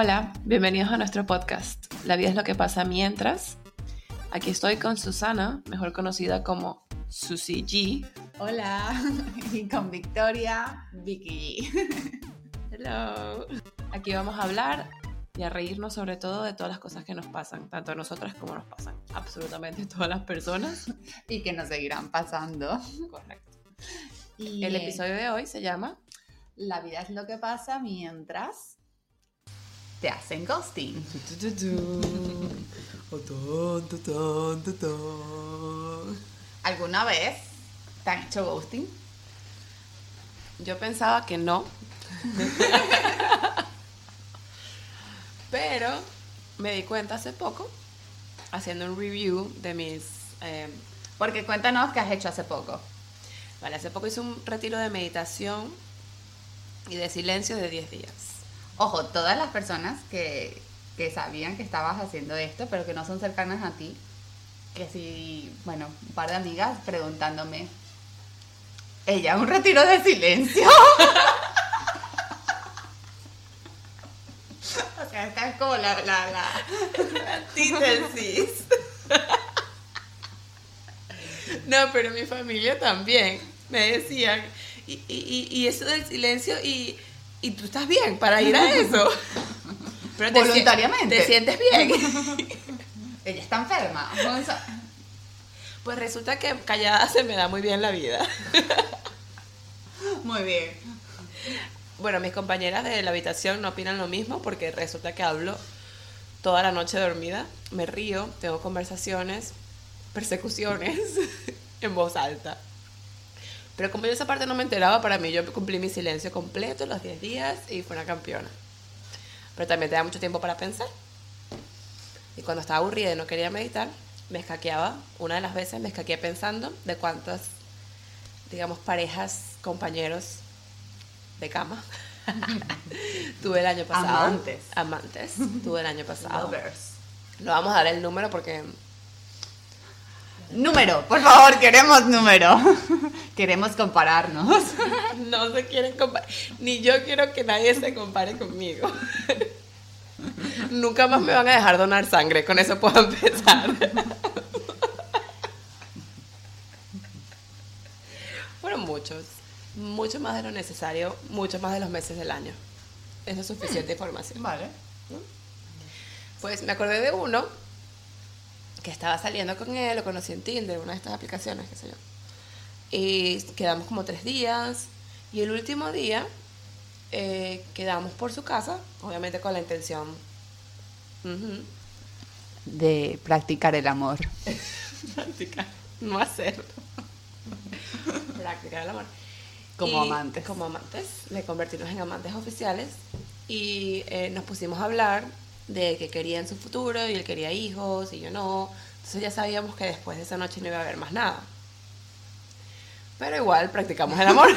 Hola, bienvenidos a nuestro podcast. La vida es lo que pasa mientras. Aquí estoy con Susana, mejor conocida como Susie G. Hola, y con Victoria, Vicky G. Hello. Aquí vamos a hablar y a reírnos sobre todo de todas las cosas que nos pasan, tanto a nosotras como nos pasan absolutamente todas las personas. Y que nos seguirán pasando. Correcto. Y el episodio de hoy se llama La vida es lo que pasa mientras te hacen ghosting. ¿Alguna vez te han hecho ghosting? Yo pensaba que no. Pero me di cuenta hace poco, haciendo un review de mis... Eh, Porque cuéntanos qué has hecho hace poco. Vale, hace poco hice un retiro de meditación y de silencio de 10 días. Ojo, todas las personas que, que sabían que estabas haciendo esto, pero que no son cercanas a ti, que sí, bueno, un par de amigas preguntándome, ella, un retiro de silencio. o sea, esta es como la, la, la, antítesis. no, pero mi familia también me decían, y, y, y eso del silencio, y y tú estás bien para ir a eso. Pero te Voluntariamente. ¿Te sientes bien? Ella está enferma. Pues resulta que callada se me da muy bien la vida. Muy bien. Bueno, mis compañeras de la habitación no opinan lo mismo porque resulta que hablo toda la noche dormida, me río, tengo conversaciones, persecuciones en voz alta. Pero como yo esa parte no me enteraba, para mí yo cumplí mi silencio completo los 10 días y fue una campeona. Pero también te da mucho tiempo para pensar. Y cuando estaba aburrida y no quería meditar, me escaqueaba. Una de las veces me escaqueé pensando de cuántas, digamos, parejas, compañeros de cama tuve el año pasado. Amantes. Amantes. Tuve el año pasado. Lovers. No vamos a dar el número porque Número, por favor, queremos número. queremos compararnos. no se quieren comparar. Ni yo quiero que nadie se compare conmigo. Nunca más me van a dejar donar sangre, con eso puedo empezar. Fueron muchos, mucho más de lo necesario, mucho más de los meses del año. Eso es suficiente información. Vale. Pues me acordé de uno que estaba saliendo con él, lo conocí en Tinder, una de estas aplicaciones, qué sé yo. Y quedamos como tres días. Y el último día eh, quedamos por su casa, obviamente con la intención de practicar el amor. practicar, no hacerlo. practicar el amor. Como amantes. Como amantes, le convertimos en amantes oficiales y eh, nos pusimos a hablar de que quería en su futuro y él quería hijos y yo no. Entonces ya sabíamos que después de esa noche no iba a haber más nada. Pero igual practicamos el amor.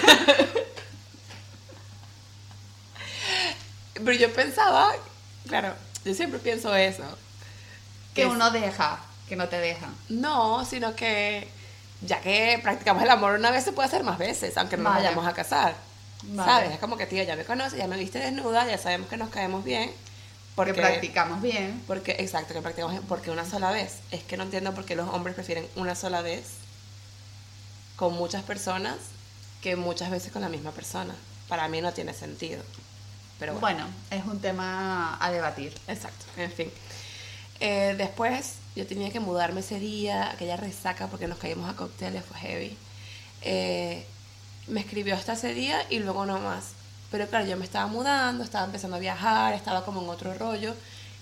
Pero yo pensaba, claro, yo siempre pienso eso. Que, uno deja, que no te deja. No, sino que ya que practicamos el amor una vez se puede hacer más veces, aunque no nos vayamos a casar. ¿Sabes? Es como que, tío, ya me conoces, ya me viste desnuda, ya sabemos que nos caemos bien porque practicamos bien. Porque, exacto, que practicamos bien. Porque una sola vez. Es que no entiendo por qué los hombres prefieren una sola vez con muchas personas que muchas veces con la misma persona. Para mí no tiene sentido. Pero bueno. es un tema a debatir. Exacto, en fin. Eh, después yo tenía que mudarme ese día, aquella resaca porque nos caímos a cócteles, fue heavy. Eh, me escribió hasta ese día y luego no más. Pero claro, yo me estaba mudando, estaba empezando a viajar, estaba como en otro rollo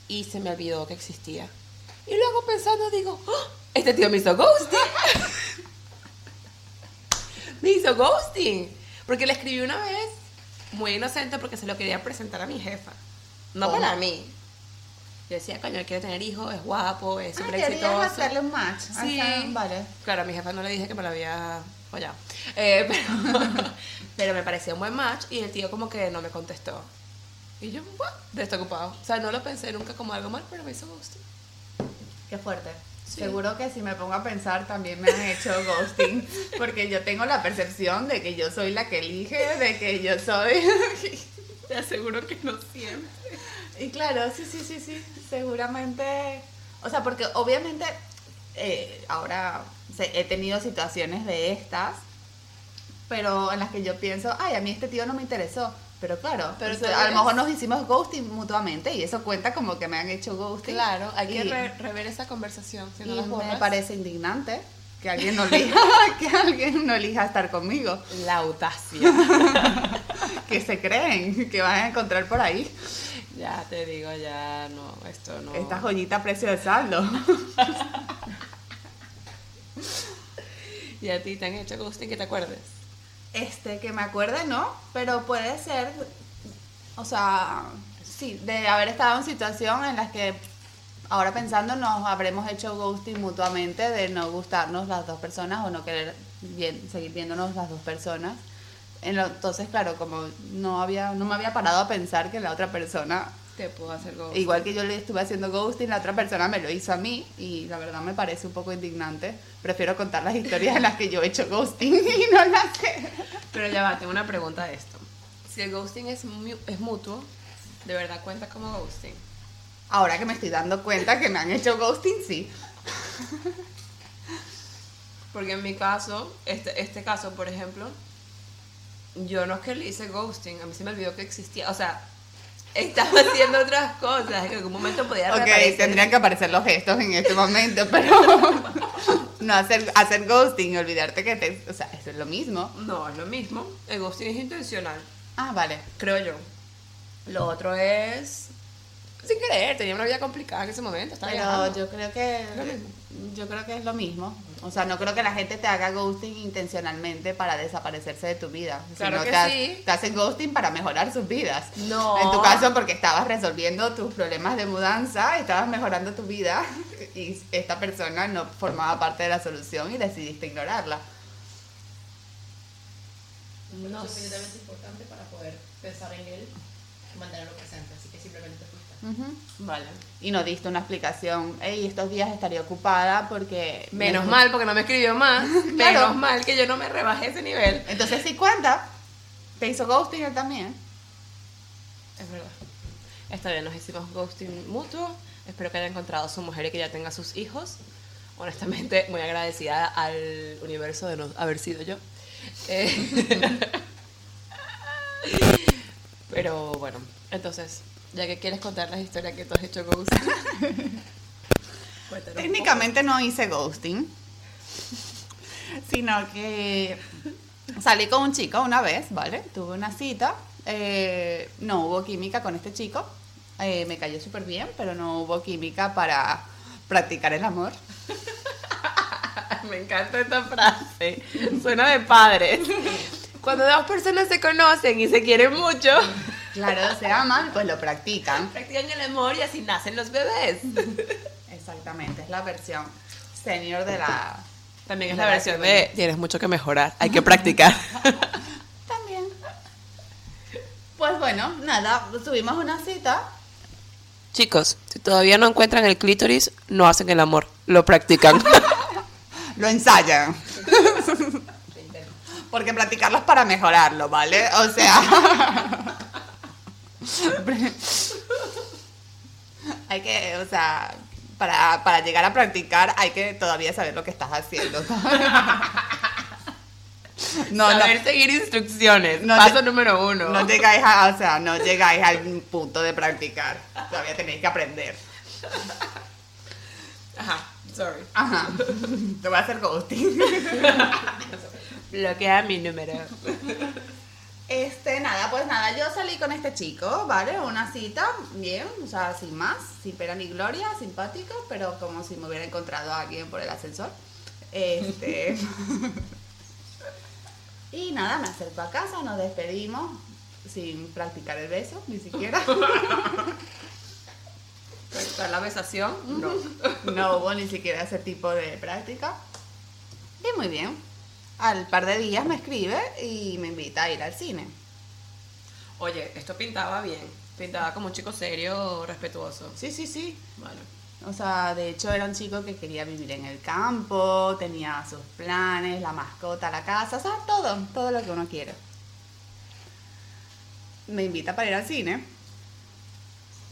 y se me olvidó que existía. Y luego pensando digo, ¡Oh! este tío me hizo ghosting. me hizo ghosting. Porque le escribí una vez, muy inocente, porque se lo quería presentar a mi jefa. No para mí. Yo decía, coño, quiere tener hijos, es guapo, es súper ah, exitoso. hacerle un match. Sí, vale. Claro, a mi jefa no le dije que me lo había follado. Eh, pero, pero me parecía un buen match y el tío como que no me contestó. Y yo, ¿what? Desocupado. O sea, no lo pensé nunca como algo mal, pero me hizo ghosting. Qué fuerte. Seguro que si me pongo a pensar también me han hecho ghosting, porque yo tengo la percepción de que yo soy la que elige, de que yo soy... Te aseguro que no siempre. Y claro, sí, sí, sí, sí, seguramente, o sea, porque obviamente eh, ahora he tenido situaciones de estas, pero en las que yo pienso, ay, a mí este tío no me interesó. Pero claro, Pero o sea, a lo mejor nos hicimos ghosting mutuamente y eso cuenta como que me han hecho ghosting. Claro, hay que Y- re- rever esa conversación. Si no y las me parece indignante que alguien no elija, que alguien no elija estar conmigo. La audacia. Que se creen que van a encontrar por ahí ya te digo, ya no, esto no. esta joyita a precio de saldo. ¿Y a ti te han hecho ghosting que te acuerdes? Este, que me acuerde, no, pero puede ser, o sea, sí, de haber estado en situación en las que ahora pensando nos habremos hecho ghosting mutuamente de no gustarnos las dos personas o no querer bien, seguir viéndonos las dos personas. Entonces, claro, como no había, no me había parado a pensar que la otra persona, Te puedo hacer ghosting. igual que yo le estuve haciendo ghosting, la otra persona me lo hizo a mí y la verdad me parece un poco indignante. Prefiero contar las historias en las que yo he hecho ghosting y no las que... Pero ya va, tengo una pregunta de esto. Si el ghosting es, mu- es mutuo, ¿de verdad cuenta como ghosting? Ahora que me estoy dando cuenta que me han hecho ghosting, sí. Porque en mi caso, este, este caso, por ejemplo, yo no es que le hice ghosting, a mí se me olvidó que existía. O sea, estaba haciendo otras cosas, en algún momento podía Ok, reaparecer. tendrían que aparecer los gestos en este momento, pero no hacer, hacer ghosting y olvidarte que te... O sea, eso es lo mismo. No, es lo mismo. El ghosting es intencional, Ah, vale. creo yo. Lo otro es sin querer, tenía una vida complicada en ese momento, estaba Pero viajando. yo creo que Lo mismo. yo creo que es lo mismo. O sea, no creo que la gente te haga ghosting intencionalmente para desaparecerse de tu vida. Claro sino que te, sí. te hacen ghosting para mejorar sus vidas. No. En tu caso, porque estabas resolviendo tus problemas de mudanza, estabas mejorando tu vida y esta persona no formaba parte de la solución y decidiste ignorarla. No suficientemente importante para poder pensar en él y mantenerlo presente, así que simplemente te fuiste. Ujú. Vale. Y no diste una explicación. Hey, estos días estaría ocupada porque... Menos me- mal, porque no me escribió más. Claro. Menos mal que yo no me rebajé ese nivel. Entonces sí cuenta. Te hizo ghosting él también. Es verdad. Está bien, nos hicimos ghosting mutuo. Espero que haya encontrado a su mujer y que ya tenga sus hijos. Honestamente, muy agradecida al universo de no haber sido yo. Eh, Pero bueno, entonces, ya que quieres contar las historias que tú has hecho ghosting. Técnicamente no hice ghosting, sino que salí con un chico una vez, ¿vale? Tuve una cita, eh, no hubo química con este chico, eh, me cayó súper bien, pero no hubo química para practicar el amor. Me encanta esta frase. Suena de padres. Cuando dos personas se conocen y se quieren mucho, Claro, se aman, pues lo practican. practican el amor y así nacen los bebés. Exactamente, es la versión senior de la... También es la versión de tienes mucho que mejorar, hay que practicar. También. Pues bueno, nada, tuvimos una cita Chicos, si todavía no encuentran el clítoris, no hacen el amor, lo practican. lo ensayan. Porque practicarlo es para mejorarlo, ¿vale? O sea. Hay que, o sea, para, para llegar a practicar hay que todavía saber lo que estás haciendo. no, no, Saber seguir instrucciones. No Paso número uno. no llegáis a, o sea, no llegáis al punto de practicar. Todavía tenéis que aprender. Ajá, sorry. Ajá. Te voy a hacer ghosting. Bloquea mi número. Este, nada, pues nada, yo salí con este chico, ¿vale? Una cita, bien, o sea, sin más, sin pena ni gloria, simpático, pero como si me hubiera encontrado a alguien por el ascensor. Este. y nada, me acerco a casa, nos despedimos, sin practicar el beso, ni siquiera. ¿Está la besación? No. No hubo ni siquiera ese tipo de práctica. Y muy bien. Al par de días me escribe y me invita a ir al cine. Oye, esto pintaba bien. Pintaba como un chico serio, respetuoso. Sí, sí, sí. Vale. O sea, de hecho era un chico que quería vivir en el campo, tenía sus planes, la mascota, la casa, o sea, todo, todo lo que uno quiere. Me invita para ir al cine.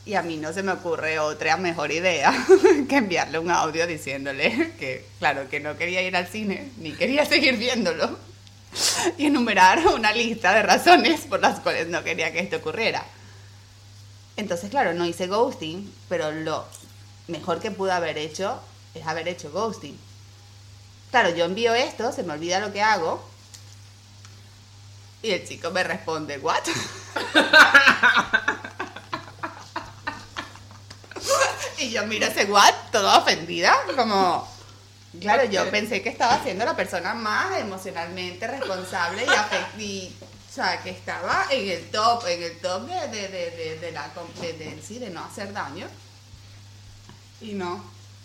Y a mí no se me ocurre otra mejor idea que enviarle un audio diciéndole que, claro, que no quería ir al cine, ni quería seguir viéndolo. Y enumerar una lista de razones por las cuales no quería que esto ocurriera. Entonces, claro, no hice ghosting, pero lo mejor que pude haber hecho es haber hecho ghosting. Claro, yo envío esto, se me olvida lo que hago. Y el chico me responde, ¿what? y yo miro ese what, toda ofendida, como... Claro, yo pensé que estaba siendo la persona más emocionalmente responsable y, afect- y, o sea, que estaba en el top, en el top de, de, de, de, la, com- de, no hacer daño. Y no,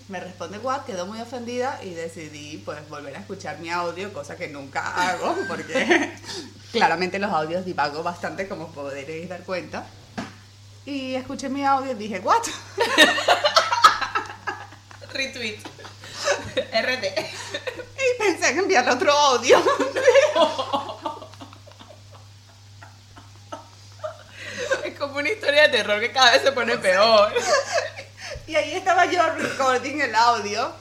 me responde what, quedó muy ofendida y decidí pues volver a escuchar mi audio, cosa que nunca hago porque claramente los audios divago bastante como podréis dar cuenta. Y escuché mi audio y dije, what? Retweet. RT. Y pensé en enviarle otro audio. Es como una historia de terror que cada vez se pone peor. Y ahí estaba yo recording el audio.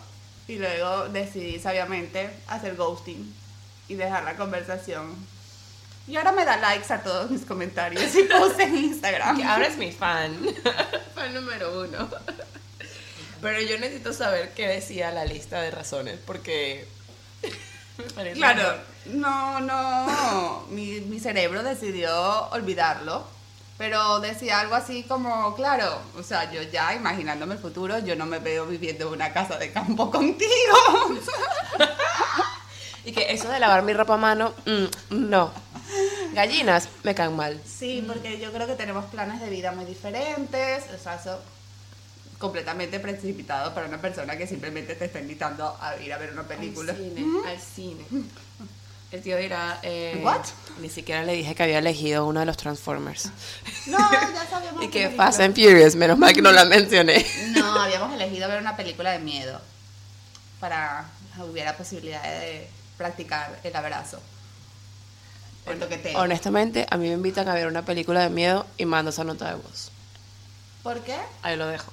Y luego decidí sabiamente hacer ghosting y dejar la conversación. Y ahora me da likes a todos mis comentarios y posts en Instagram. Que ahora es mi fan. fan número uno. Pero yo necesito saber qué decía la lista de razones, porque Claro, no, no. Mi, mi cerebro decidió olvidarlo. Pero decía algo así como, claro, o sea, yo ya imaginándome el futuro, yo no me veo viviendo en una casa de campo contigo. Y que eso de lavar mi ropa a mano, mm, no. Gallinas me caen mal. Sí, porque yo creo que tenemos planes de vida muy diferentes, o sea, eso completamente precipitado para una persona que simplemente te está invitando a ir a ver una película. Al cine, al cine. El tío dirá... Eh, What? Ni siquiera le dije que había elegido uno de los Transformers. No, ya sabíamos Y que. Fast and Furious, menos mal que no la mencioné. No, habíamos elegido ver una película de miedo para hubiera posibilidad de practicar el abrazo. El toqueteo. Honestamente, a mí me invitan a ver una película de miedo y mando esa nota de voz. ¿Por qué? Ahí lo dejo.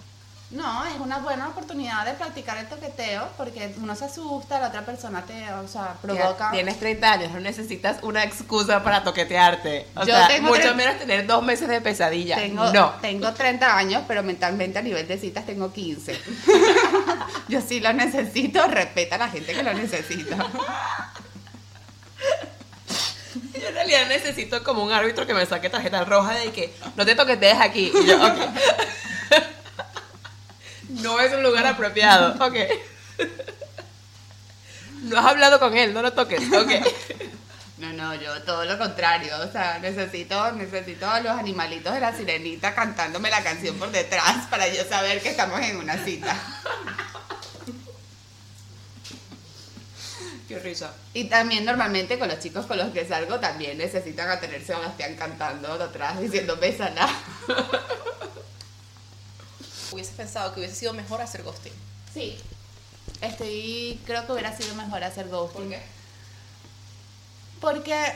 No, es una buena oportunidad de practicar el toqueteo porque uno se asusta, la otra persona te, o sea, provoca. Tienes 30 años, no necesitas una excusa para toquetearte. O Yo sea, tengo mucho menos tener dos meses de pesadilla. Tengo, no. tengo 30 años, pero mentalmente a nivel de citas tengo 15. Yo sí lo necesito, respeta a la gente que lo necesita. Yo en realidad necesito como un árbitro que me saque tarjeta roja de que no te toquetees aquí. Y yo. No es un lugar apropiado. Ok. No has hablado con él, no lo toques. Ok. No, no, yo todo lo contrario, o sea, necesito, necesito a los animalitos de la sirenita cantándome la canción por detrás para yo saber que estamos en una cita. Qué risa. Y también normalmente con los chicos con los que salgo también necesitan a tener Sebastián cantando detrás diciendo bésala. Hubiese pensado que hubiese sido mejor hacer ghosting. Sí. Estoy, creo que hubiera sido mejor hacer ghosting. ¿Por qué? Porque,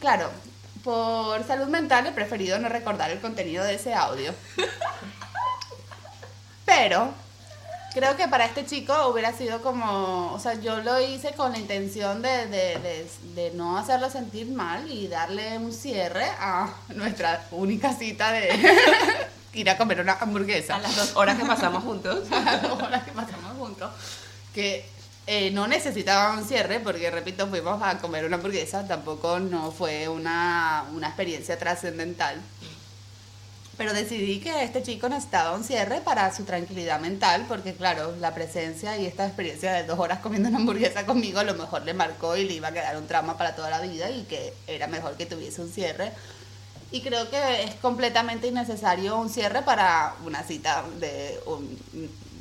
claro, por salud mental he preferido no recordar el contenido de ese audio. Pero creo que para este chico hubiera sido como, o sea, yo lo hice con la intención de, de- de- de no hacerlo sentir mal y darle un cierre a nuestra única cita de ir a comer una hamburguesa A las dos horas que pasamos juntos. a las dos horas que pasamos juntos, que eh, no necesitaban un cierre, porque repito, fuimos a comer una hamburguesa, tampoco no fue una, una experiencia trascendental. Pero decidí que este chico necesitaba un cierre para su tranquilidad mental, porque claro, la presencia y esta experiencia de dos horas comiendo una hamburguesa conmigo a lo mejor le marcó y le iba a quedar un trauma para toda la vida y que era mejor que tuviese un cierre. Y creo que es completamente innecesario un cierre para una cita de un,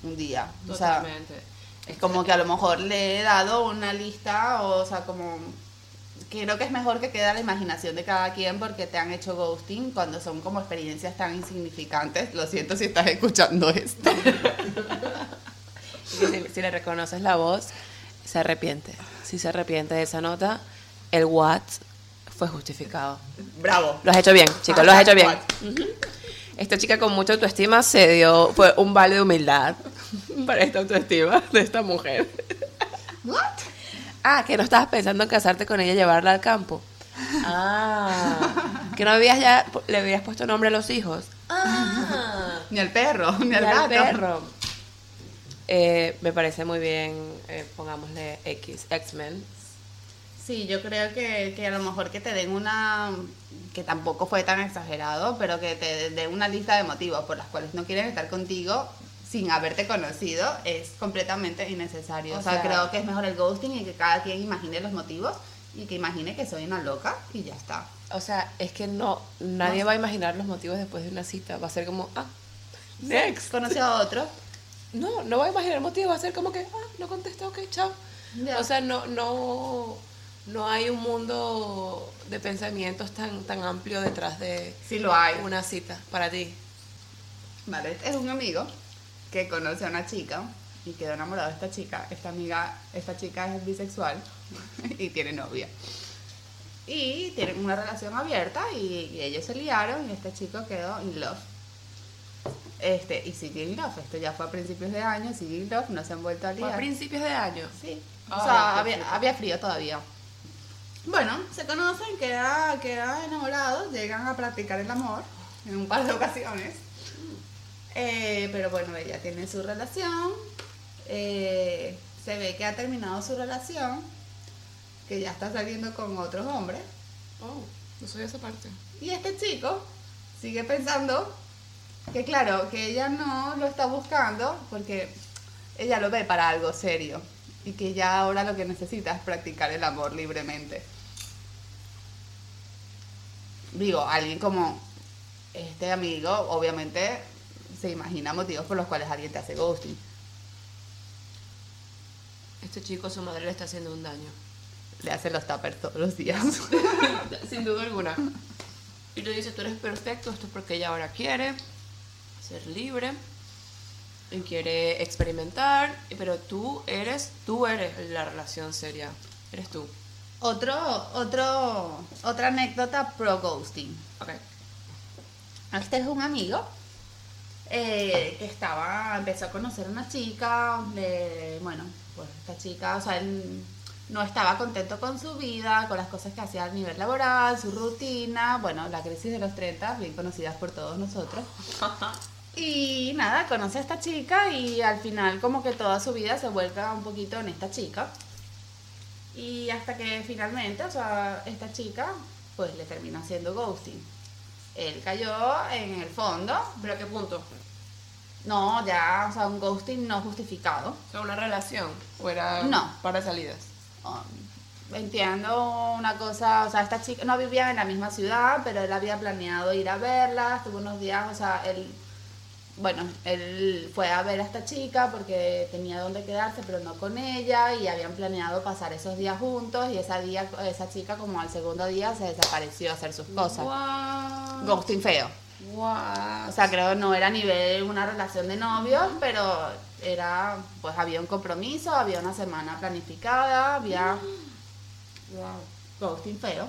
un día. O sea, Totalmente. es como que a lo mejor le he dado una lista, o, sea, como creo que es mejor que quede a la imaginación de cada quien porque te han hecho ghosting cuando son como experiencias tan insignificantes. Lo siento si estás escuchando esto. Si, si le reconoces la voz, se arrepiente. Si se arrepiente de esa nota, el what fue justificado. Bravo. Lo has hecho bien, chicos, lo has hecho bien. Esta chica con mucha autoestima se dio, fue un vale de humildad para esta autoestima de esta mujer. ¿What? Ah, que no estabas pensando en casarte con ella y llevarla al campo. Ah, que no habías ya, le habías puesto nombre a los hijos. Ah, Ni al perro, ni al y al gato. perro. Eh, me parece muy bien, eh, pongámosle X, X-Men. Sí, yo creo que, que a lo mejor que te den una, que tampoco fue tan exagerado, pero que te den una lista de motivos por las cuales no quieren estar contigo sin haberte conocido es completamente innecesario. O O, sea, creo que es mejor el ghosting y que cada quien imagine los motivos y que imagine que soy una loca y ya está. O sea, es que no, nadie No. va a imaginar los motivos después de una cita. Va a ser como, ah, next. Conocí a otro. No, no va a imaginar el motivo, va a ser como que, ah, no contestó, ok, chao. O sea, no, no, no hay un mundo de pensamientos tan, tan amplio detrás de Sí lo hay. una cita para ti. Vale, es un amigo que conoce a una chica y quedó enamorado de esta chica. Esta amiga, esta chica es bisexual y tiene novia. Y tienen una relación abierta y, y ellos se liaron y este chico quedó in love. Este, y sigue in love. Esto ya fue a principios de año, sigue in love, no se han vuelto a Fue a liar. principios de año. Sí. O Ay, sea, había, frío. había frío todavía. Bueno, se conocen, quedan, quedan enamorados, llegan a practicar el amor en un par de ocasiones. Eh, pero bueno, ella tiene su relación. eh, se ve que ha terminado su relación, que ya está saliendo con otros hombres. Oh, no soy esa parte. Y este chico sigue pensando que claro, que ella no lo está buscando porque ella lo ve para algo serio y que ya ahora lo que necesita es practicar el amor libremente. Digo, alguien como este amigo obviamente se imagina motivos por los cuales alguien te hace ghosting. Este chico, su madre le está haciendo un daño. Le hace los tuppers todos los días. Sin duda alguna. Y le dice, tú eres perfecto, esto es porque ella ahora quiere ser libre y quiere experimentar, pero tú eres, tú eres la relación seria, eres tú. Otro, otro, otra anécdota pro ghosting. Ok. Este es un amigo eh, que estaba, empezó a conocer a una chica, bueno, pues esta chica, o sea, él no estaba contento con su vida, con las cosas que hacía a nivel laboral, su rutina, bueno, la crisis de los 30, bien conocidas por todos nosotros. Y nada, conoce a esta chica y al final como que toda su vida se vuelca un poquito en esta chica. Y hasta que finalmente, o sea, esta chica pues le termina haciendo ghosting. Él cayó en el fondo. ¿Pero a qué punto? No, ya, o sea, un ghosting no justificado. O sea, una relación, o era No. para salidas. Um, entiendo una cosa, o sea, esta chica no vivía en la misma ciudad, pero él había planeado ir a verla, estuvo unos días, o sea, él, bueno, él fue a ver a esta chica porque tenía dónde quedarse, pero no con ella, y habían planeado pasar esos días juntos, y ese día, esa chica como al segundo día se desapareció a hacer sus cosas. Ghosting feo. Wow. O sea, creo que no era a nivel una relación de novios, pero era, pues había un compromiso, había una semana planificada, había wow. ghosting feo.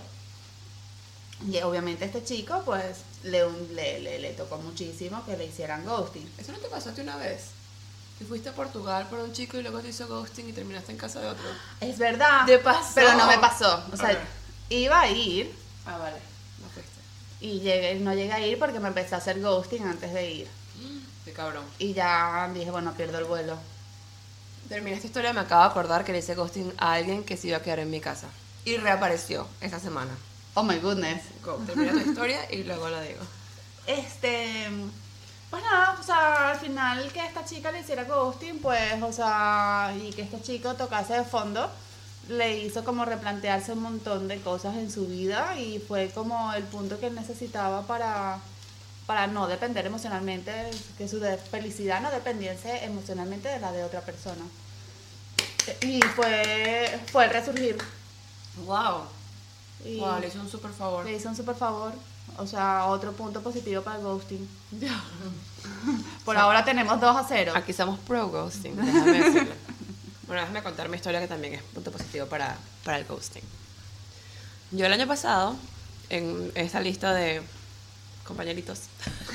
Y obviamente este chico, pues, le, le, le, le tocó muchísimo que le hicieran ghosting. ¿Eso no te pasó a ti una vez? Que fuiste a Portugal por un chico y luego te hizo ghosting y terminaste en casa de otro. Es verdad. ¿Te pasó? Pero no me pasó. O sea, iba a ir Ah, vale. No fuiste. y llegué, no llegué a ir porque me empecé a hacer ghosting antes de ir. Qué cabrón. Y ya dije, bueno, pierdo el vuelo. Terminé esta historia, me acabo de acordar que le hice ghosting a alguien que se iba a quedar en mi casa. Y reapareció esa semana. Oh my goodness. Go, Termina tu historia y luego la digo. Este, pues nada, o sea, al final que esta chica le hiciera ghosting, pues, o sea, y que este chico tocase de fondo, le hizo como replantearse un montón de cosas en su vida y fue como el punto que él necesitaba para, para no depender emocionalmente, que su felicidad no dependiese emocionalmente de la de otra persona. Y fue, fue el resurgir. Wow. Y Wow, le hizo un super favor. le hizo un super favor. O sea, otro punto positivo para el ghosting. Por ahora tenemos 2 a 0. Aquí somos pro ghosting, déjame decirlo. Bueno, déjame contar mi historia que también es punto positivo para, para el ghosting. Yo el año pasado, en esta lista de compañeritos,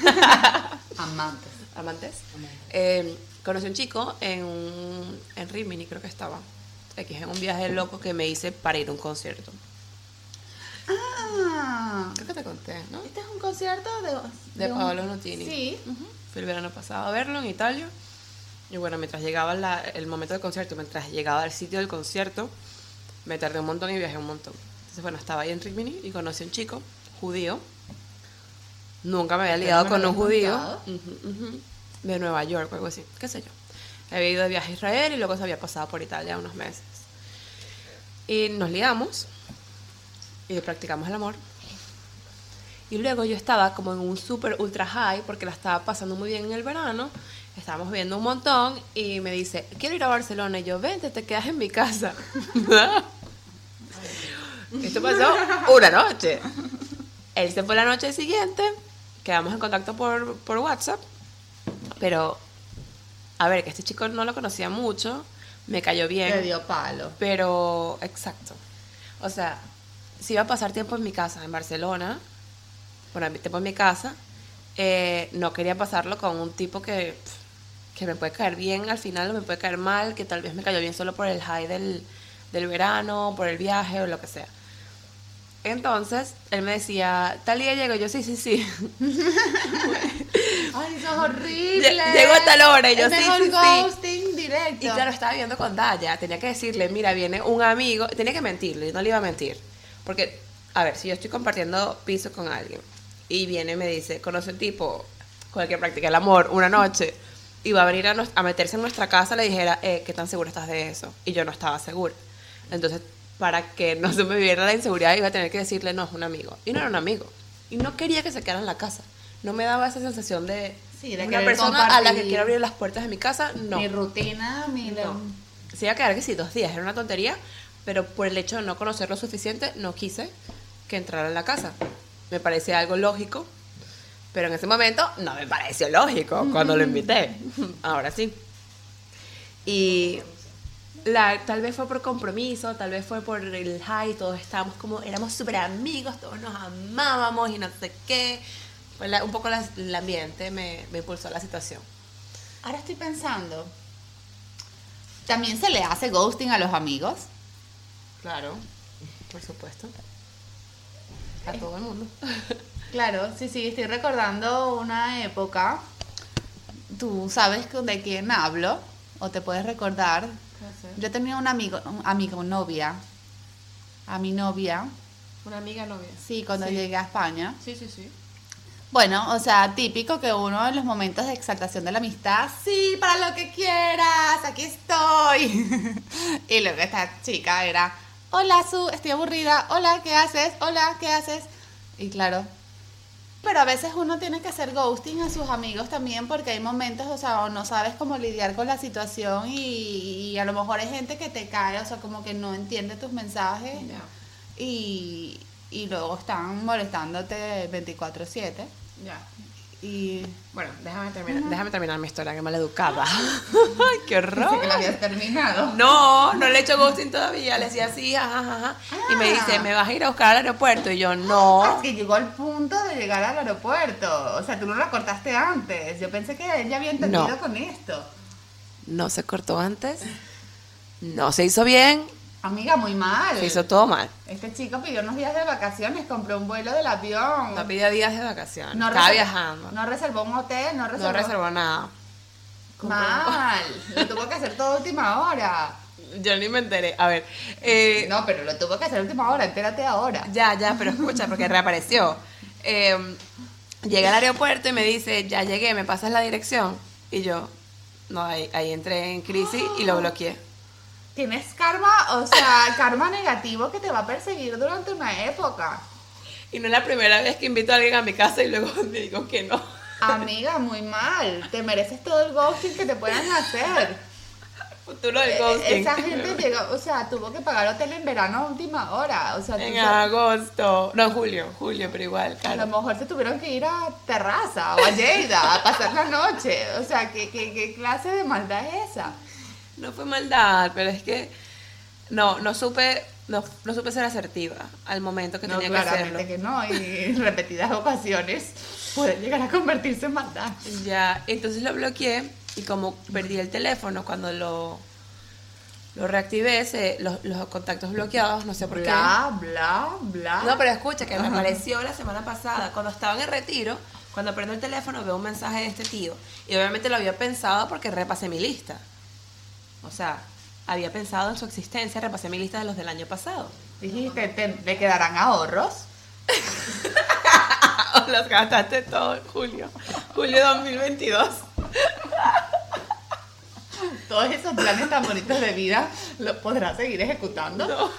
Amantes. amantes. Eh, conocí a un chico en, un- en Rimini, creo que estaba. Aquí en un viaje loco que me hice para ir a un concierto. Ah, Creo que te conté, ¿no? este es un concierto de... De un- Paolo Nutini. Sí. Fui el verano pasado a verlo en Italia. Y bueno, mientras llegaba la- el momento del concierto, mientras llegaba al sitio del concierto, me tardé un montón y viajé un montón. Entonces, bueno, estaba ahí en Rimini y conocí a un chico judío. Nunca me había me con un judío. Ujú, ujú. De Nueva York o algo así, qué sé yo. Había ido de viaje a Israel y luego se había pasado por Italia unos meses. Y nos ligamos y practicamos el amor. Y luego yo estaba como en un super ultra high porque la estaba pasando muy bien en el verano. Estábamos viendo un montón y me dice, quiero ir a Barcelona. Y yo, vente, te quedas en mi casa. Esto pasó una noche. Él se fue la noche siguiente, quedamos en contacto por, por WhatsApp, pero, a ver, que este chico no lo conocía mucho, me cayó bien. Te dio palo. Pero, exacto. O sea, si iba a pasar tiempo en mi casa, en Barcelona, bueno, tiempo en mi casa, eh, no quería pasarlo con un tipo que, que me puede caer bien al final o me puede caer mal, que tal vez me cayó bien solo por el high del, del verano, por el viaje o lo que sea. Entonces, él me decía, tal día llego, yo sí, sí, sí. Ay, eso es horrible. Lle- llegó a tal hora y yo, sí, mejor sí, sí. ghosting directo. Y claro, estaba viviendo con Daya. Tenía que decirle, mira, viene un amigo. Tenía que mentirle, yo no le iba a mentir. Porque, a ver, si yo estoy compartiendo piso con alguien y viene y me dice, conoce un tipo con el que practica el amor una noche y va a venir a, nos- a meterse en nuestra casa, le dijera, eh, ¿qué tan segura estás de eso? Y yo no estaba segura. Entonces, para que no se me viera la inseguridad, iba a tener que decirle, no, es un amigo. Y no era un amigo. Y no quería que se quedara en la casa. No me daba esa sensación de, Sí, de una persona a la que quiero abrir las puertas de mi casa. No. Mi rutina, mi... No. Se iba a quedar que sí, dos días, era una tontería, pero por el hecho de no conocer lo suficiente, no quise que entrara en la casa. Me parecía algo lógico, pero en ese momento no me pareció lógico cuando lo invité. Ahora sí. Y la, tal vez fue por compromiso, tal vez fue por el high, todos estábamos como, éramos súper amigos, todos nos amábamos y no sé qué. La- un poco la- el ambiente me, me impulsó a la situación. Ahora estoy pensando. ¿También se le hace ghosting a los amigos? Claro, por supuesto. A todo el mundo. Claro, sí, sí, estoy recordando una época. Tú sabes de quién hablo, o te puedes recordar. Yo tenía un amigo, un amigo, novia. A mi novia, Una amiga novia. sí, cuando Sí. llegué a España. Sí, sí, sí. Bueno, o sea, típico que uno en los momentos de exaltación de la amistad, sí, para lo que quieras, aquí estoy. y luego esta chica era, hola Su, estoy aburrida, hola, ¿qué haces? Hola, ¿qué haces? Y claro, pero a veces uno tiene que hacer ghosting a sus amigos también porque hay momentos, o sea, o no sabes cómo lidiar con la situación y, y a lo mejor hay gente que te cae, o sea, como que no entiende tus mensajes y, y luego están molestándote 24/7 Ya. Y Bueno, déjame terminar, déjame terminar mi historia, que maleducada. Ay, qué horror. que la habías terminado. No, no le he hecho ghosting todavía. Le decía así, ajá, ajá. Y me dice, Ah. ¿me vas a ir a buscar al aeropuerto? Y yo, no. Ah, es que llegó al punto de llegar al aeropuerto. O sea, tú no la cortaste antes. Yo pensé que él ya había entendido No. con esto. No se cortó antes. No se hizo bien. Amiga, muy mal. Se hizo todo mal. Este chico pidió unos días de vacaciones, compró un vuelo del avión. No pidió días de vacaciones. No Estaba viajando. No reservó un hotel, no reservó. No reservó nada. Mal. Lo tuvo que hacer todo a última hora. Yo ni me enteré. A ver, eh, No, pero lo tuvo que hacer a última hora. Entérate ahora. ya, ya, pero escucha, porque reapareció. Eh, llegué al aeropuerto y me dice, ya llegué, ¿me pasas la dirección? Y yo, no, ahí, ahí entré en crisis y lo bloqueé. Tienes karma, o sea, karma negativo que te va a perseguir durante una época. Y no es la primera vez que invito a alguien a mi casa y luego me digo que no. Amiga, muy mal. Te mereces todo el ghosting que te puedan hacer. Futuro del ghosting. Esa gente llegó, o sea, tuvo que pagar hotel en verano a última hora. O sea, En agosto. No, julio, julio, pero igual, a lo mejor se tuvieron que ir a Terraza o a Lleida a pasar la noche. O sea, ¿qué, qué, qué clase de maldad es esa? No fue maldad, pero es que no, no supe, no, no supe ser asertiva al momento que no, tenía que hacerlo. que no, y en repetidas ocasiones. puede llegar a convertirse en maldad. Ya, entonces lo bloqueé y como perdí el teléfono cuando lo, lo reactivé, se- los, los contactos bloqueados, no sé por qué. Bla, bla, bla. No, pero escucha, que me apareció la semana pasada, cuando estaba en el retiro, cuando prendo el teléfono veo un mensaje de este tío. Y obviamente lo había pensado porque repasé mi lista. O sea, había pensado en su existencia, repasé mi lista de los del año pasado. Dijiste, te, quedarán ahorros. los gastaste todo en julio. Julio 2022. Todos esos planes tan bonitos de vida los podrás seguir ejecutando. No.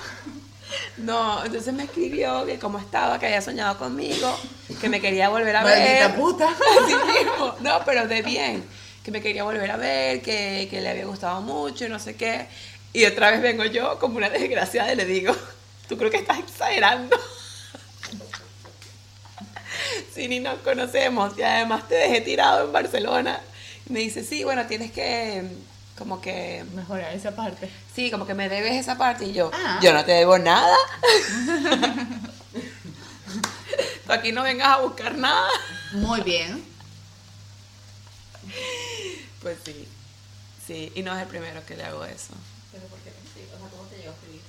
No, entonces me escribió que cómo estaba, que había soñado conmigo, que me quería volver a ver. puta. Así mismo. No, pero de bien. Que me quería volver a ver, que, que le había gustado mucho y no sé qué. Y otra vez vengo yo como una desgraciada y le digo, tú creo que estás exagerando. Si ni nos conocemos y además te dejé tirado en Barcelona. Y me dice, sí, bueno, tienes que como que Mejorar esa parte. Sí, como que me debes esa parte y yo, Ah. yo no te debo nada. Tú aquí no vengas a buscar nada. Muy bien. Pues sí, sí, y no es el primero que le hago eso. Pero ¿por qué? O sea, ¿cómo te llegó a escribir?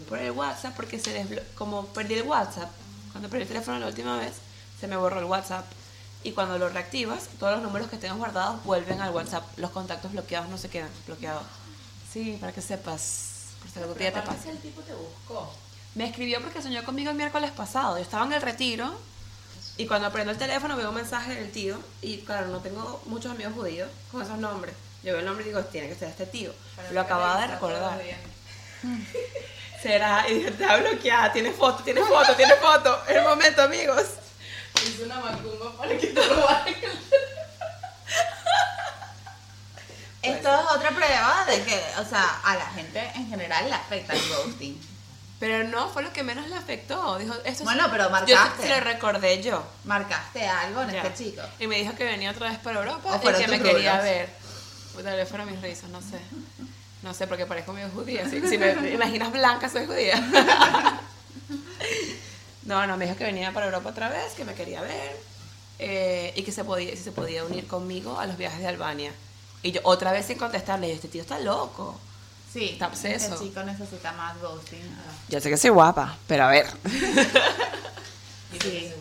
No. Por el WhatsApp, porque se desblo- como perdí el WhatsApp, cuando perdí el teléfono la última vez, se me borró el WhatsApp. Y cuando lo reactivas, todos los números que tengas guardados vuelven al WhatsApp. Los contactos bloqueados no se quedan bloqueados. Sí, para que sepas. Por si algún día te pasa. el tipo te buscó. Me escribió porque soñó conmigo el miércoles pasado. Yo estaba en el retiro y cuando prendo el teléfono veo un mensaje del tío y claro, no tengo muchos amigos judíos con esos nombres. Yo veo el nombre y digo, tiene que ser este tío. Para Lo acababa de recordar. Será, y dije, está bloqueada, tiene foto, tiene foto, tiene foto. Es el momento, amigos. Hizo una macumba para que te Esto es otra prueba de que, o sea, a la gente en general le afecta el ghosting. Pero no, fue lo que menos le afectó. Dijo, esto es- Bueno, pero Yo marcaste. se lo recordé yo. Marcaste algo en Ya. este chico. Y me dijo que venía otra vez para Europa y que me quería ver. Puta, tal vez fueron mis risas, no sé. No sé, porque parezco medio judía. Si, si me imaginas blanca, soy judía. No, no, me dijo que venía para Europa otra vez, que me quería ver eh, y que se podía, se podía unir conmigo a los viajes de Albania. Y yo otra vez sin contestarle, yo, este tío está loco. Sí, Está obseso. este chico necesita más ghosting. Ya sé que soy guapa, pero a ver. Sí.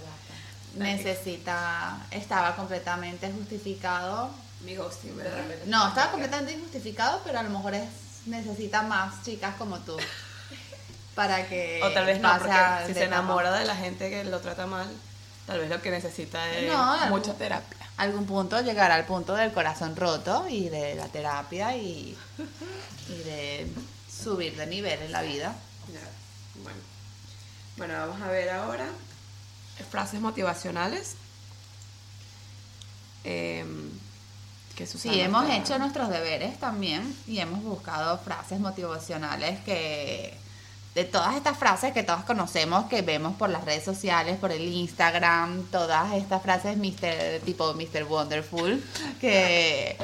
Necesita, estaba completamente justificado. Mi ghosting, ¿verdad? No, estaba completamente injustificado, pero a lo mejor es, necesita más chicas como tú. Para que O tal vez no, porque si se enamora de la gente que lo trata mal, tal vez lo que necesita es No, algún- mucha terapia. algún punto llegará al punto del corazón roto y de la terapia y, y de subir de nivel en la vida. Ya, Bueno. bueno, vamos a ver ahora frases motivacionales. Em, que Susana Sí, hemos hecho nuestros deberes también y hemos buscado frases motivacionales que de todas estas frases que todos conocemos, que vemos por las redes sociales, por el Instagram, todas estas frases Mr. tipo Mr. Wonderful, que,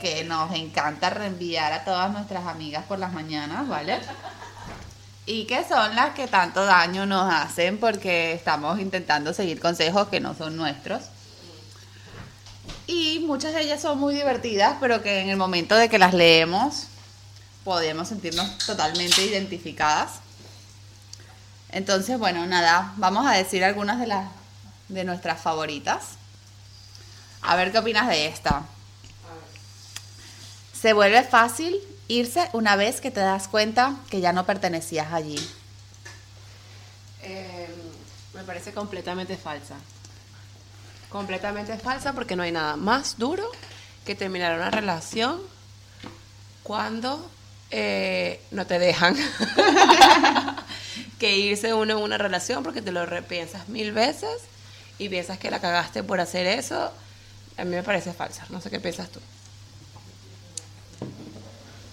que nos encanta reenviar a todas nuestras amigas por las mañanas, ¿vale? Y que son las que tanto daño nos hacen porque estamos intentando seguir consejos que no son nuestros. Y muchas de ellas son muy divertidas, pero que en el momento de que las leemos podemos sentirnos totalmente identificadas. Entonces, bueno, nada, vamos a decir algunas de las de nuestras favoritas. A ver qué opinas de esta. Se vuelve fácil irse una vez que te das cuenta que ya no pertenecías allí. Em, me parece completamente falsa. Completamente falsa porque no hay nada más duro que terminar una relación cuando eh, no te dejan. que irse uno en una relación porque te lo repiensas mil veces y piensas que la cagaste por hacer eso. A mí me parece falsa. No sé qué piensas tú.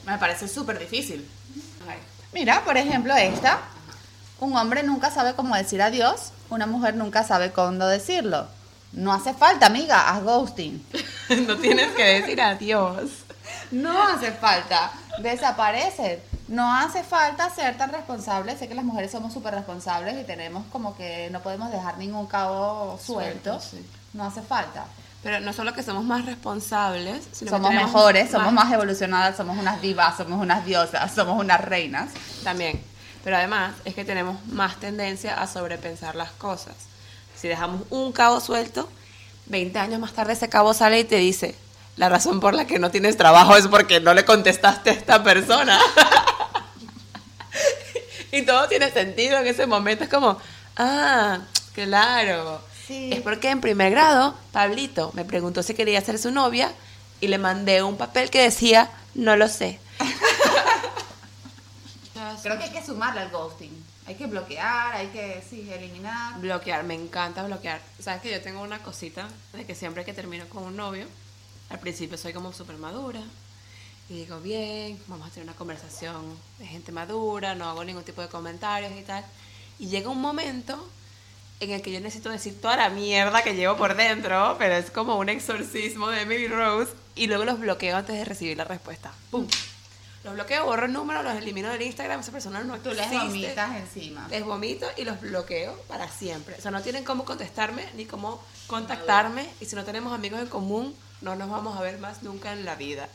Me parece súper difícil. Mira, por ejemplo, esta. Un hombre nunca sabe cómo decir adiós, una mujer nunca sabe cuándo decirlo. No hace falta, amiga, haz ghosting. no tienes que decir adiós. No hace falta. Desaparece. No hace falta ser tan responsable. Sé que las mujeres somos súper responsables y tenemos como que no podemos dejar ningún cabo suelto. Suelto, sí. No hace falta. Pero no solo que somos más responsables, sino que somos mejores, somos más evolucionadas, somos unas divas, somos unas diosas, somos unas reinas. También. Pero además es que tenemos más tendencia a sobrepensar las cosas. Si dejamos un cabo suelto, 20 años más tarde ese cabo sale y te dice, la razón por la que no tienes trabajo es porque no le contestaste a esta persona. y todo tiene sentido en ese momento. Es como, ah, claro. Sí. Es porque en primer grado, Pablito me preguntó si quería ser su novia y le mandé un papel que decía, no lo sé. Creo que hay que sumarle al ghosting. Hay que bloquear, hay que, sí, eliminar. Bloquear, me encanta bloquear. Sabes que yo tengo una cosita de que siempre que termino con un novio, al principio soy como súper madura y digo, bien, vamos a tener una conversación de gente madura, no hago ningún tipo de comentarios y tal. Y llega un momento en el que yo necesito decir toda la mierda que llevo por dentro, pero es como un exorcismo de Emily Rose y luego los bloqueo antes de recibir la respuesta. ¡Pum! Los bloqueo, borro el número, los elimino del Instagram, esa persona no Tú les vomitas encima. les vomito y los bloqueo para siempre. O sea, no tienen cómo contestarme ni cómo contactarme. Y si no tenemos amigos en común, no nos vamos a ver más nunca en la vida.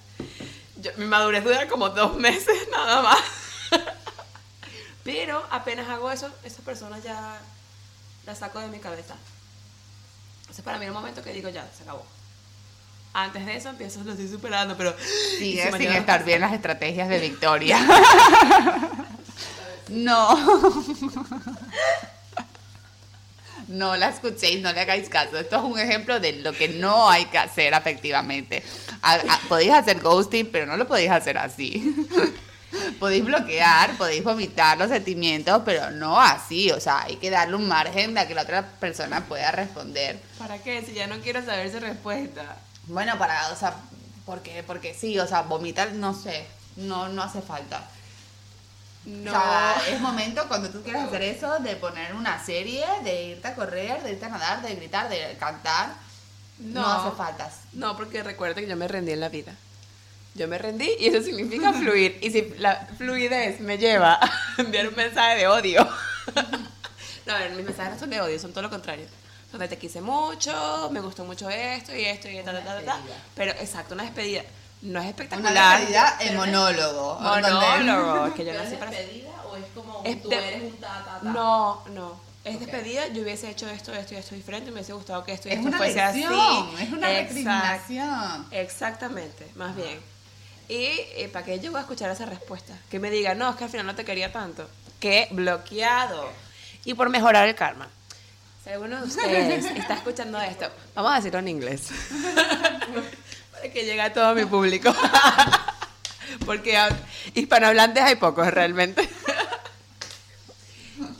Yo- mi madurez dura como dos meses nada más. Pero apenas hago eso, esas personas ya las saco de mi cabeza. Ese es para mí el momento que digo, ya, se acabó. Antes de eso empiezo, lo estoy superando, pero... ¿y Sigue si sin estar bien las estrategias de Victoria. no. No la escuchéis, no le hagáis caso. Esto es un ejemplo de lo que no hay que hacer efectivamente. A- a- podéis hacer ghosting, pero no lo podéis hacer así. podéis bloquear, podéis vomitar los sentimientos, pero no así. O sea, hay que darle un margen de que la otra persona pueda responder. ¿Para qué? Si ya no quiero saber su respuesta. Bueno, para, o sea, porque, porque sí, o sea, vomitar, no sé, no, no hace falta. No. O sea, es momento cuando tú quieres hacer eso de poner una serie, de irte a correr, de irte a nadar, de gritar, de cantar. No, No. hace falta. No, porque recuerda que yo me rendí en la vida. Yo me rendí y eso significa fluir. Y si la fluidez me lleva a enviar un mensaje de odio. No, a ver, mis mensajes no son de odio, son todo lo contrario. Donde te quise mucho, me gustó mucho esto y esto y ta, ta, ta, ta, ta. Pero exacto, una despedida. No es Una espectacular. despedida en monólogo. Monólogo. Es que yo ¿Pero nací es para despedida o es como Es tú de- eres un ta, ta, ta? No, no. Es Ok. despedida, yo hubiese hecho esto, esto y esto diferente, me hubiese gustado que esto y Es esto una fuese lección, así. es una Exacto. recriminación. Exactamente, más bien. Y eh, para que yo voy a escuchar esa respuesta, que me diga, no, es que al final no te quería tanto, que bloqueado. Y por mejorar el karma. Si alguno de ustedes está escuchando esto, vamos a decirlo en inglés. para que llegue a todo mi público. Porque hispanohablantes hay pocos realmente.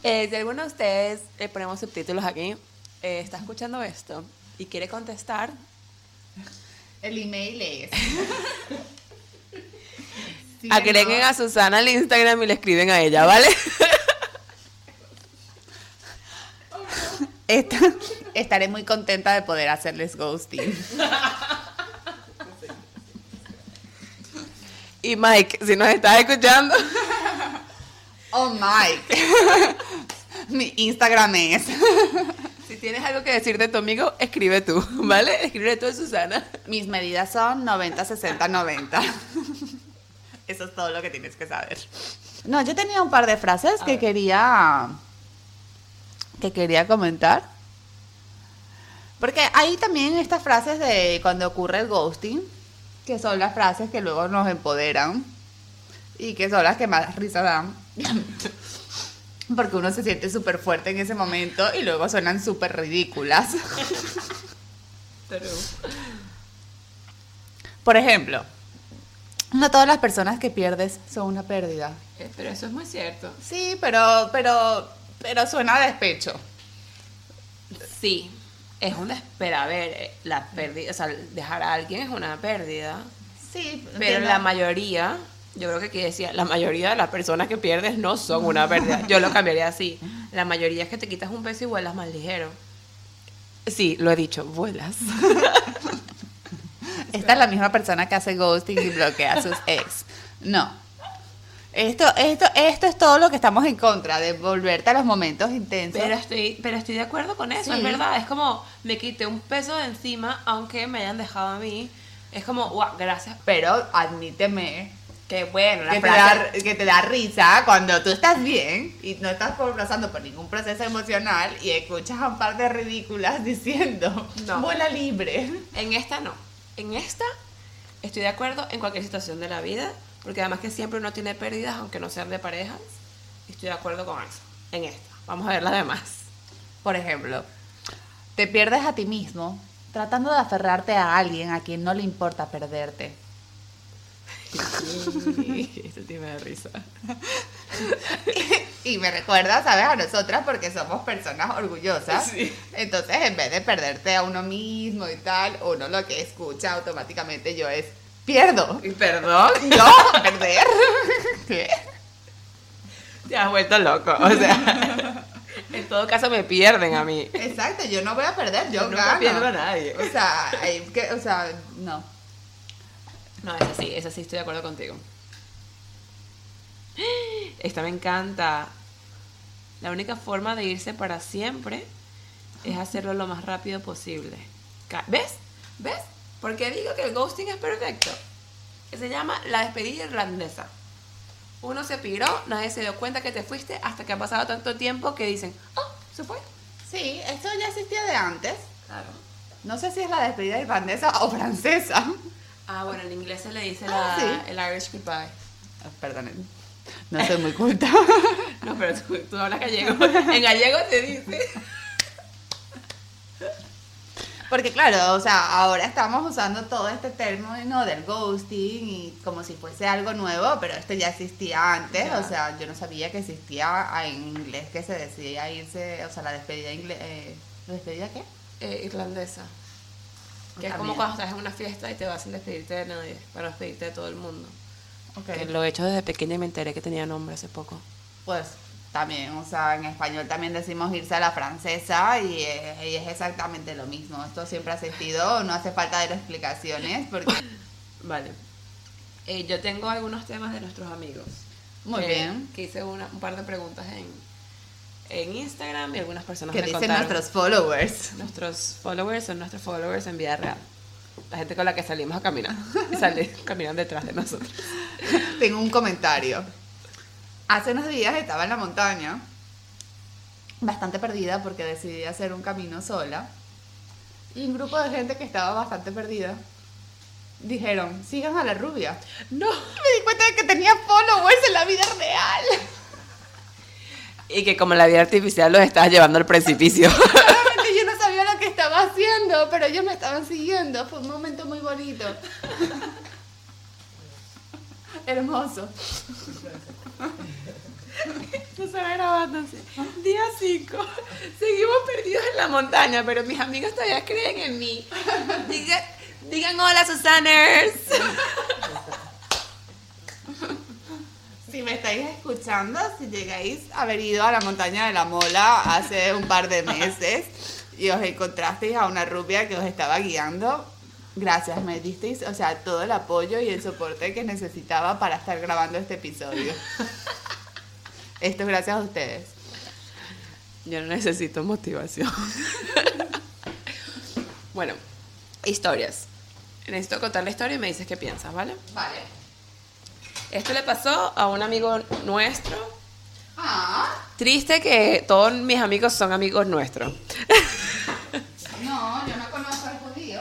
Eh, si alguno de ustedes, le ponemos subtítulos aquí, eh, está escuchando esto y quiere contestar, El email es. Agreguen a Susana al Instagram y le escriben a ella, ¿vale? Esta- estaré muy contenta de poder hacerles ghosting. Y Mike, si nos estás escuchando, Oh, Mike. Mi Instagram es. si tienes algo que decir de tu amigo, escribe tú, ¿vale? Escribe tú a Susana. Mis medidas son 90, 60, 90. Eso es todo lo que tienes que saber. No, yo tenía un par de frases que quería que quería comentar. Porque hay también estas frases de cuando ocurre el ghosting, que son las frases que luego nos empoderan y que son las que más risa dan. Porque uno se siente súper fuerte en ese momento y luego suenan súper ridículas. Por ejemplo, no todas las personas que pierdes son una pérdida. Eh, Pero eso es muy cierto. Sí, pero, pero, pero suena a despecho. Sí, es una espera. A ver, eh, la pérdida, o sea, dejar a alguien es una pérdida. Sí, Pero entiendo. la mayoría, yo creo que aquí decía, la mayoría de las personas que pierdes no son una pérdida. Yo lo cambiaría así. La mayoría es que te quitas un peso y vuelas más ligero. Sí, lo he dicho, vuelas. Esta es la misma persona que hace ghosting y bloquea a sus ex. No. Esto, esto, esto es todo lo que estamos en contra, de volverte a los momentos intensos. Pero estoy, pero estoy de acuerdo con eso, Sí. es verdad. Es como me quité un peso de encima, aunque me hayan dejado a mí. Es como, wow, gracias. Pero admíteme Qué bueno, la que te, frase. da, que te da risa cuando tú estás bien y no estás pasando por ningún proceso emocional y escuchas a un par de ridículas diciendo, No. vuela libre. En esta no. En esta estoy de acuerdo en cualquier situación de la vida, porque además que siempre uno tiene pérdidas, aunque no sean de parejas. Estoy de acuerdo con eso. En esta. Vamos a ver las demás. Por ejemplo, te pierdes a ti mismo tratando de aferrarte a alguien a quien no le importa perderte. Esto me da risa. Y me recuerda, ¿sabes? A nosotras porque somos personas orgullosas. Sí. Entonces, en vez de perderte a uno mismo y tal, uno lo que escucha automáticamente yo es, pierdo. Y perdón, Yo, perder. ¿Qué? te has vuelto loco. O sea, en todo caso me pierden a mí. Exacto, yo no voy a perder, yo Nunca gano. pierdo a nadie. O sea, hay que, o sea, no. No, esa sí, esa sí estoy de acuerdo contigo. Esta me encanta. La única forma de irse para siempre es hacerlo lo más rápido posible. ¿Ves? ¿Ves? Porque digo que el ghosting es perfecto. Se llama la despedida irlandesa. Uno se piró, nadie se dio cuenta que te fuiste hasta que ha pasado tanto tiempo que dicen, oh, se fue. Sí, esto ya existía de antes. Claro. No sé si es la despedida irlandesa o francesa. Ah, bueno, en inglés se le dice Ah, la- sí. el Irish goodbye. Ah, Perdonen, no soy muy culta. No, pero tú, tú hablas gallego. En gallego te dice. Porque claro, o sea, ahora estamos usando todo este término del ghosting y como si fuese algo nuevo, pero esto ya existía antes, o sea, yo no sabía que existía en inglés que se decía irse, o sea, la despedida inglés, eh, ¿la despedida qué? Eh, irlandesa. Que es Ah, como cuando estás en una fiesta y te vas sin despedirte de nadie, para despedirte de todo el mundo. Que lo he hecho desde pequeña y me enteré que tenía nombre hace poco. Pues también, o sea, en español también decimos irse a la francesa y, eh, y es exactamente lo mismo. Esto siempre ha existido, no hace falta dar explicaciones porque... Vale. Eh, yo tengo algunos temas de nuestros amigos. Muy que- bien. Que hice una- un par de preguntas en, en Instagram y algunas personas Que me dicen contaron. nuestros followers. Nuestros followers son nuestros followers en vida real. La gente con la que salimos a caminar. Y sale, caminan detrás de nosotros. Tengo un comentario. Hace unos días estaba en la montaña, bastante perdida porque decidí hacer un camino sola. Y un grupo de gente que estaba bastante perdida dijeron, sigan a la rubia. No. Me di cuenta de que tenía followers en la vida real. Y que como la vida artificial los estás llevando al precipicio. Yo no sabía lo que estaba haciendo, pero ellos me estaban siguiendo. Fue un momento muy bonito. Hermoso. No se va grabándose. Día 5. Seguimos perdidos en la montaña, pero mis amigos todavía creen en mí. Digan hola, Susaners. Si me estáis escuchando, si llegáis a haber ido a la montaña de la Mola hace un par de meses y os encontrasteis a una rubia que os estaba guiando, gracias, me disteis, o sea, todo el apoyo y el soporte que necesitaba para estar grabando este episodio. Esto es gracias a ustedes. Yo no necesito motivación. bueno, historias. Necesito contar la historia y me dices qué piensas, ¿vale? Vale. Esto le pasó a un amigo nuestro. Ah, Triste que todos mis amigos son amigos nuestros. no, yo no conozco al judío.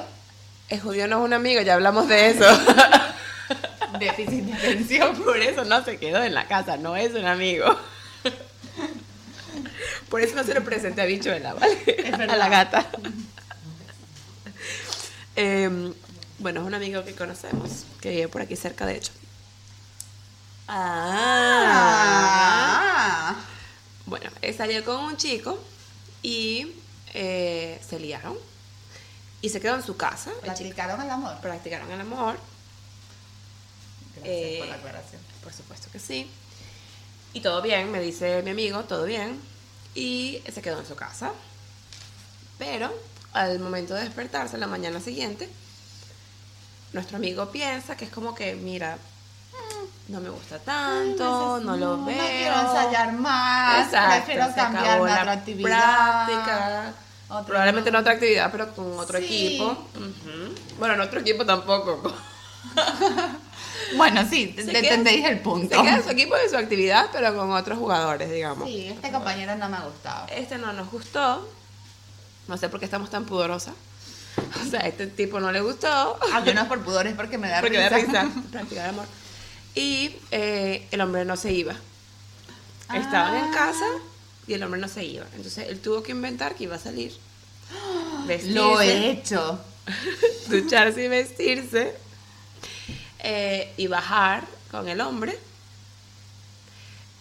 El judío no es un amigo, ya hablamos de eso. Déficit de atención. Por eso no se quedó en la casa, no es un amigo. Por eso no se lo presenté a Bichuela, ¿vale? A la gata. Em, bueno, es un amigo que conocemos, que vive por aquí cerca, de hecho. Ah. Bueno, salió con un chico y eh, se liaron. Y se quedó en su casa. ¿Practicaron el amor? practicaron el amor. Gracias Eh, por la aclaración. Por supuesto que sí. Y todo bien, me dice mi amigo, todo bien. Y se quedó en su casa. Pero al momento de despertarse la mañana siguiente, nuestro amigo piensa que es como que, mira, mm, no me gusta tanto, no lo veo. No quiero ensayar más, Exacto, prefiero cambiar la actividad. práctica. Otro Probablemente no. no otra actividad, pero con otro Sí. equipo. Ujú. Bueno, en otro equipo tampoco. Bueno, sí, te Se queda- entendéis el Se punto. queda en su equipo de su actividad, pero con otros jugadores, digamos. Sí, este compañero no me ha gustado. Este no nos gustó. No sé por qué estamos tan pudorosas. O sea, a este tipo no le gustó. Ah, yo no es por pudor, es porque me da Porque da risa. risa. Practicar amor. Y eh, el hombre no se iba. Estaban en Ah. casa y el hombre no se iba. Entonces él tuvo que inventar que iba a salir. Vestirse, Lo he hecho. ducharse y vestirse. eh, y bajar con el hombre.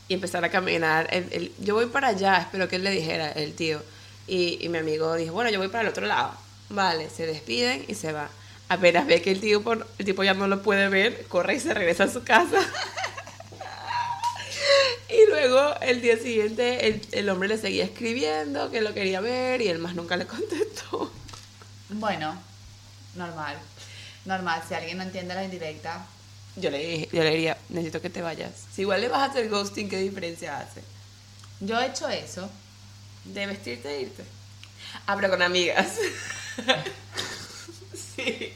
Y empezar a caminar. El- el- yo voy para allá, espero que él le dijera, el tío. Y, y mi amigo dijo, bueno, yo voy para el otro lado. Vale, se despiden y se va. Apenas ve que el tipo, el tipo ya no lo puede ver, corre y se regresa a su casa. luego el día siguiente el, el hombre le seguía escribiendo que lo quería ver y él más nunca le contestó. Bueno, normal. Normal, si alguien no entiende la indirecta. Yo le, dije- yo le diría, necesito que te vayas. Si igual le vas a hacer ghosting, ¿qué diferencia hace? Yo he hecho eso. De vestirte e irte. Ah, pero con amigas. sí.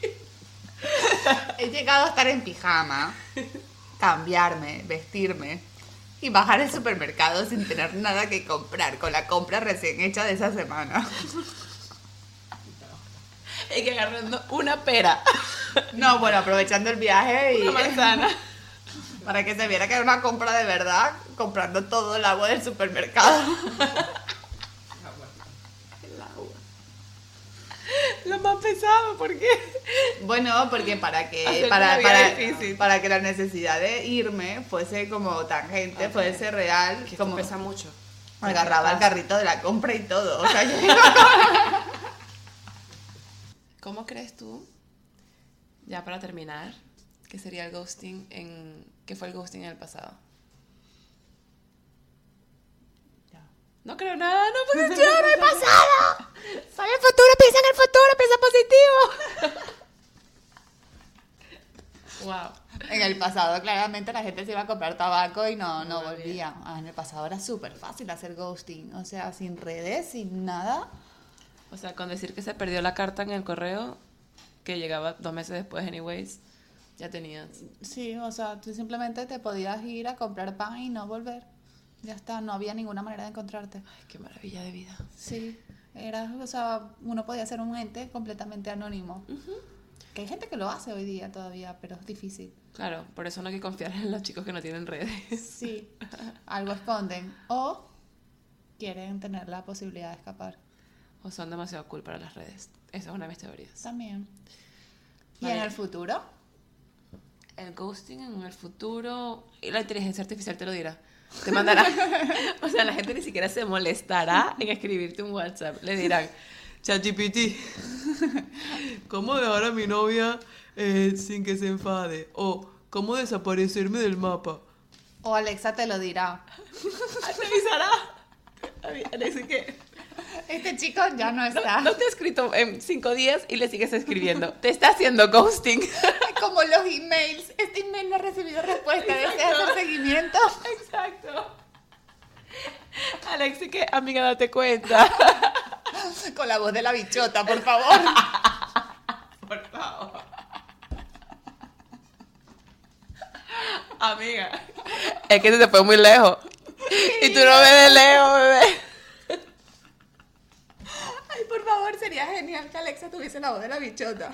He llegado a estar en pijama, cambiarme, vestirme y bajar al supermercado sin tener nada que comprar, con la compra recién hecha de esa semana. Y que agarrando una pera, No, bueno, aprovechando el viaje y una manzana. para que se viera que era una compra de verdad, comprando todo el agua del supermercado. El agua. Lo más pesado, ¿por qué? Bueno, porque para que para, para, para que la necesidad de irme fuese como tangente, fuese real, Que como pesa mucho. agarraba el carrito de la compra y todo. O sea, yo- ¿Cómo crees tú, ya para terminar, que sería el ghosting en... ¿Qué fue el ghosting en el pasado? No creo nada, no funciona el pasado. Soy el futuro, piensa en el futuro, piensa positivo. wow. En el pasado, claramente, la gente se iba a comprar tabaco y no, no volvía. Ah, en el pasado era súper fácil hacer ghosting. O sea, sin redes, sin nada. O sea, con decir que se perdió la carta en el correo, que llegaba dos meses después, anyways, ya tenías. Sí, o sea, tú simplemente te podías ir a comprar pan y no volver. Ya está, no había ninguna manera de encontrarte. Ay, qué maravilla de vida. Sí, era, o sea, uno podía ser un ente completamente anónimo. Que hay gente que lo hace hoy día todavía, pero es difícil. Claro, por eso no hay que confiar en los chicos que no tienen redes. Sí, algo esconden. O quieren tener la posibilidad de escapar. O son demasiado cool para las redes. Esa es una de mis teorías. También. ¿Y Vale. en el futuro? El ghosting en el futuro, y la inteligencia artificial te lo dirá. Te mandará. o sea, la gente ni siquiera se molestará en escribirte un WhatsApp. Le dirán, ChatGPT, ¿cómo dejar a mi novia eh, sin que se enfade? O, ¿cómo desaparecerme del mapa? O Alexa te lo dirá. ¿Te avisará? Así que Este chico ya no no, está. no te ha escrito en cinco días y le sigues escribiendo. Te está haciendo ghosting. Como los emails. Este email no ha recibido respuesta. ¿Deseas hacer seguimiento? Exacto. Alexi, que amiga, date cuenta. Con la voz de la bichota, por favor. Por favor. Amiga. Es que se te fue muy lejos. Y tú no ves de lejos, bebé. Por favor, sería genial que Alexa tuviese la voz de la bichota.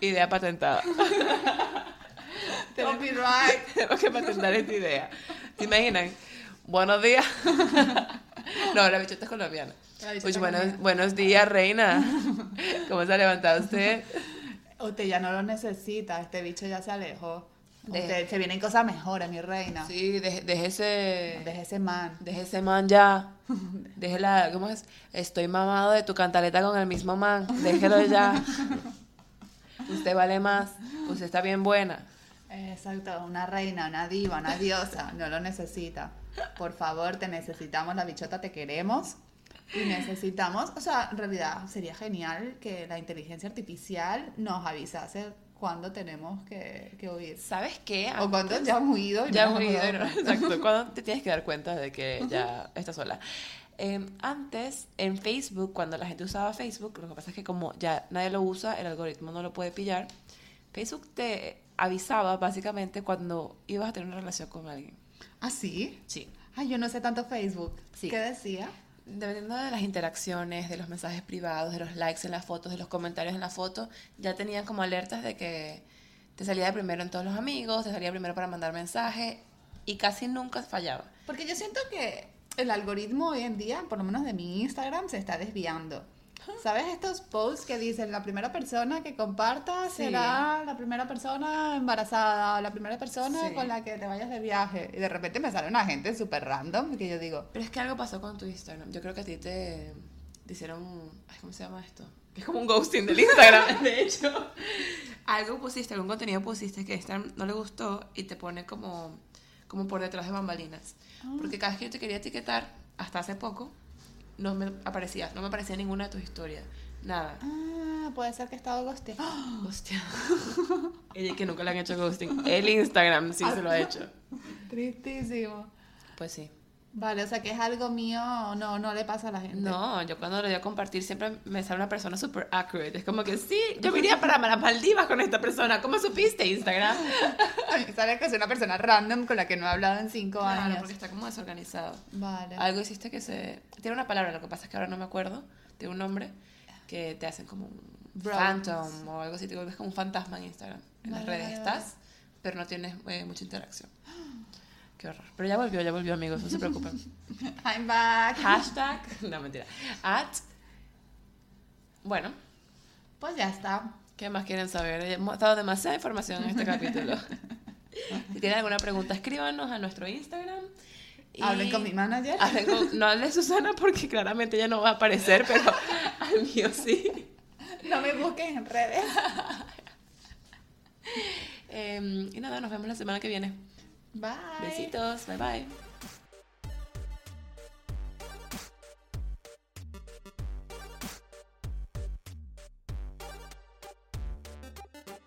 Idea patentada. Copyright. Tenemos que patentar esta idea. ¿Se imaginan? Buenos días. No, la bichota es colombiana. Bichota Uy, buenos, buenos días, reina. ¿Cómo se ha levantado usted? Usted ya no lo necesita, este bicho ya se alejó. De- Usted, se vienen cosas mejores, mi reina. Sí, deje, deje ese... Deje ese man. Deje ese man ya. Déjela, ¿cómo es? Estoy mamado de tu cantaleta con el mismo man. Déjelo ya. Usted vale más. Usted está bien buena. Exacto, una reina, una diva, una diosa, no lo necesita. Por favor, te necesitamos, la bichota, te queremos. Y necesitamos, o sea, en realidad sería genial que la inteligencia artificial nos avisase cuándo tenemos que, que huir. ¿Sabes qué? O cuando ya hemos huido y Ya no hemos nos ido, hemos dado ¿no? Exacto. Cuando te tienes que dar cuenta de que ya estás sola. Eh, antes, en Facebook, cuando la gente usaba Facebook, lo que pasa es que como ya nadie lo usa, el algoritmo no lo puede pillar. Facebook te avisaba básicamente cuando ibas a tener una relación con alguien. ¿Ah, sí? Sí. Ay, yo no sé tanto Facebook. Sí. ¿Qué decía? Dependiendo de las interacciones, de los mensajes privados, de los likes en las fotos, de los comentarios en la foto, ya tenían como alertas de que te salía de primero en todos los amigos, te salía primero para mandar mensajes y casi nunca fallaba. Porque yo siento que el algoritmo hoy en día, por lo menos de mi Instagram, se está desviando. ¿Sabes estos posts que dicen la primera persona que comparta Sí. será la primera persona embarazada o la primera persona Sí. con la que te vayas de viaje? Y de repente me sale una gente súper random que yo digo, Pero es que algo pasó con tu Instagram. Yo creo que a ti te, te hicieron. Ay, ¿Cómo se llama esto? Que es como un ghosting del Instagram, de hecho. Algo pusiste, algún contenido pusiste que a Instagram no le gustó y te pone como, como por detrás de bambalinas. Porque cada vez que yo te quería etiquetar, hasta hace poco, no me aparecía, no me aparecía ninguna de tus historias. Nada. ah, puede ser que he estado ghosteando. Hostia. Ella que nunca le han hecho ghosting. El Instagram sí se lo ha hecho. Tristísimo. Pues sí. Vale, o sea que es algo mío, no, no le pasa a la gente. No, yo cuando lo doy a compartir siempre me sale una persona super accurate. Es como que sí, yo iría para las Maldivas con esta persona. ¿Cómo supiste Instagram? A mí sale que es una persona random con la que no he hablado en cinco Claro, años. porque está como desorganizado. Vale. Algo hiciste que se... Tiene una palabra, lo que pasa es que ahora no me acuerdo. Tiene un nombre que te hacen como un Bros. phantom o algo así. Te vuelves como un fantasma en Instagram. En las Vale, redes vale, vale. estás, pero no tienes eh, mucha interacción. Qué horror. Pero ya volvió, ya volvió, amigos. No se preocupen. I'm back. Hashtag... No, mentira. At... Bueno, Pues ya está. ¿Qué más quieren saber? Hemos dado demasiada información en este capítulo. si tienen alguna pregunta, escríbanos a nuestro Instagram. y- Hablen con mi manager. Hablen con- no hable Susana porque claramente ella no va a aparecer, pero al mío sí. No me busquen en redes. Em, y nada, nos vemos la semana que viene. Bye. Besitos, bye bye.